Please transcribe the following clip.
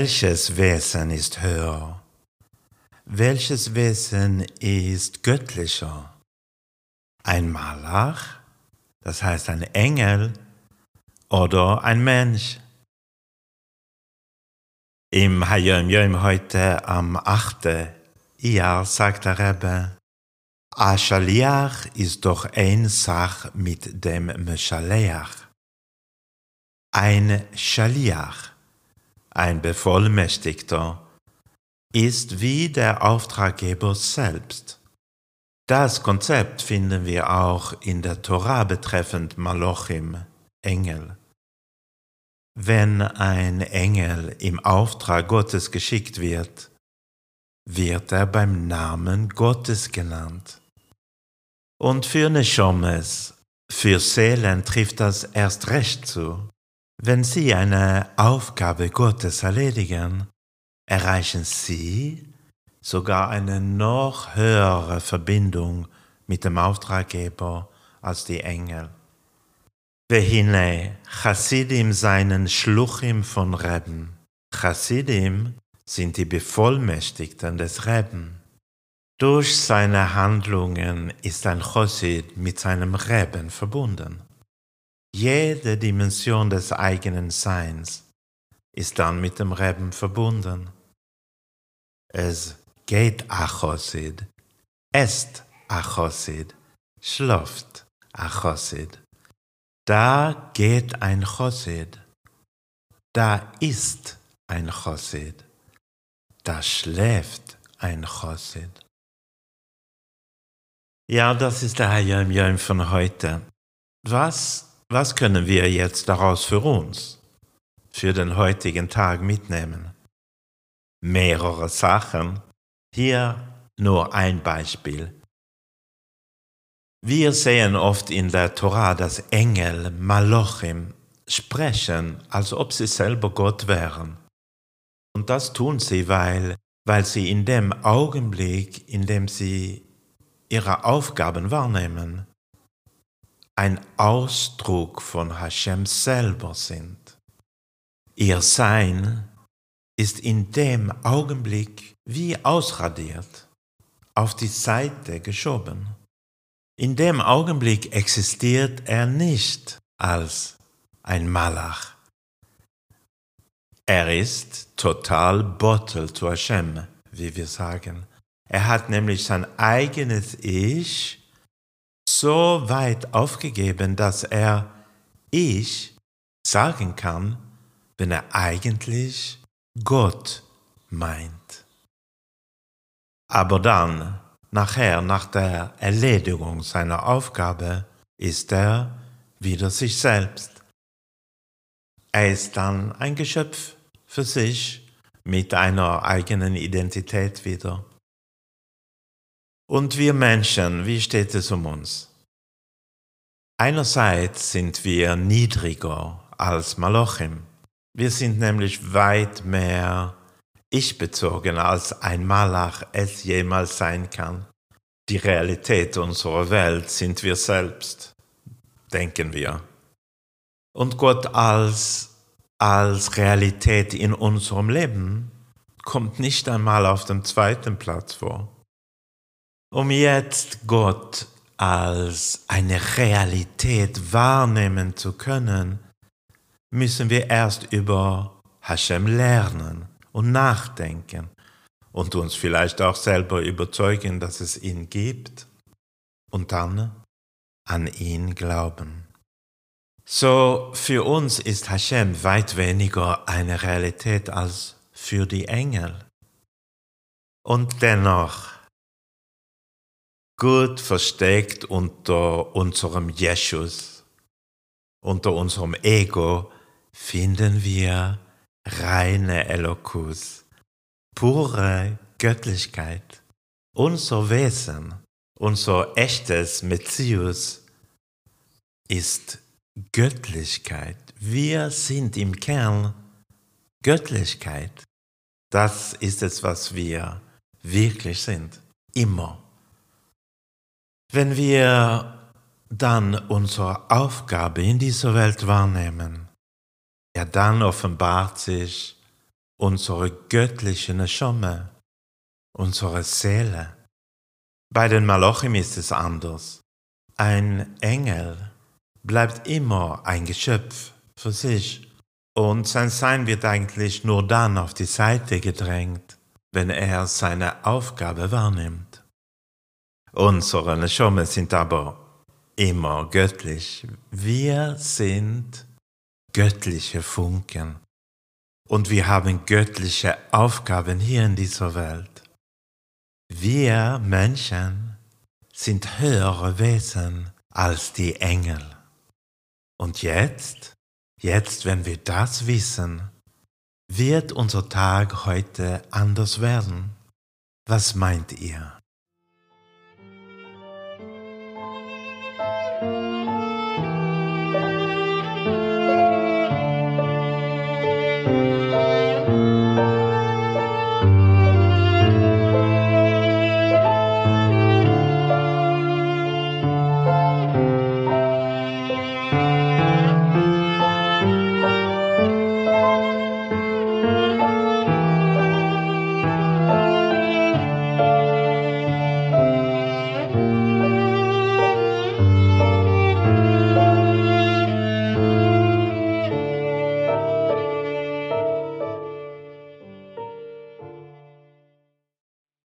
welches Wesen ist höher? Welches Wesen ist göttlicher? Ein Malach, das heißt ein Engel, oder ein Mensch? Im Hayom Yom heute am 8. Jahr sagt der Rebbe, A Shaliach ist doch ein Sach mit dem Meshaleach. Ein Shaliach, ein Bevollmächtigter, ist wie der Auftraggeber selbst. Das Konzept finden wir auch in der Torah betreffend Malochim, Engel. Wenn ein Engel im Auftrag Gottes geschickt wird, wird er beim Namen Gottes genannt. Und für Neshomes, für Seelen trifft das erst recht zu. Wenn sie eine Aufgabe Gottes erledigen, erreichen sie sogar eine noch höhere Verbindung mit dem Auftraggeber als die Engel. Vehine, Chassidim seinen Schluchim von Reben. Chassidim sind die Bevollmächtigten des Reben. Durch seine Handlungen ist ein Chossid mit seinem Reben verbunden. Jede Dimension des eigenen Seins ist dann mit dem Reben verbunden. Es geht a Chossid, est a Chossid, schläft a Chossid. Da geht ein Chossid, da ist ein Chossid, da schläft ein Chossid. Ja, das ist der Hayom Yom von heute. Was, was können wir jetzt daraus für uns, für den heutigen Tag mitnehmen? Mehrere Sachen. Hier nur ein Beispiel. Wir sehen oft in der Torah, dass Engel, Malochim, sprechen, als ob sie selber Gott wären. Und das tun sie, weil, weil sie in dem Augenblick, in dem sie ihre Aufgaben wahrnehmen, ein Ausdruck von Hashem selber sind. Ihr Sein ist in dem Augenblick wie ausradiert, auf die Seite geschoben. In dem Augenblick existiert er nicht als ein Malach. Er ist total bottled to Hashem, wie wir sagen. Er hat nämlich sein eigenes Ich so weit aufgegeben, dass er Ich sagen kann, wenn er eigentlich Gott meint. Aber dann Nachher, nach der Erledigung seiner Aufgabe, ist er wieder sich selbst. Er ist dann ein Geschöpf für sich mit einer eigenen Identität wieder. Und wir Menschen, wie steht es um uns? Einerseits sind wir niedriger als Malochim. Wir sind nämlich weit mehr ich-bezogen als ein Malach es jemals sein kann. Die Realität unserer Welt sind wir selbst, denken wir. Und Gott als, als Realität in unserem Leben kommt nicht einmal auf dem zweiten Platz vor. Um jetzt Gott als eine Realität wahrnehmen zu können, müssen wir erst über Hashem lernen und nachdenken und uns vielleicht auch selber überzeugen, dass es ihn gibt und dann an ihn glauben. So für uns ist Hashem weit weniger eine Realität als für die Engel. Und dennoch, gut versteckt unter unserem Jesus, unter unserem Ego, finden wir reine Elokus, pure Göttlichkeit. Unser Wesen, unser echtes Metzius ist Göttlichkeit. Wir sind im Kern Göttlichkeit. Das ist es, was wir wirklich sind. Immer. Wenn wir dann unsere Aufgabe in dieser Welt wahrnehmen, ja dann offenbart sich unsere göttliche Neshome, unsere Seele. Bei den Malachim ist es anders. Ein Engel bleibt immer ein Geschöpf für sich und sein Sein wird eigentlich nur dann auf die Seite gedrängt, wenn er seine Aufgabe wahrnimmt. Unsere Neshome sind aber immer göttlich. Wir sind göttliche Funken. Und wir haben göttliche Aufgaben hier in dieser Welt. Wir Menschen sind höhere Wesen als die Engel. Und jetzt, jetzt, wenn wir das wissen, wird unser Tag heute anders werden. Was meint ihr?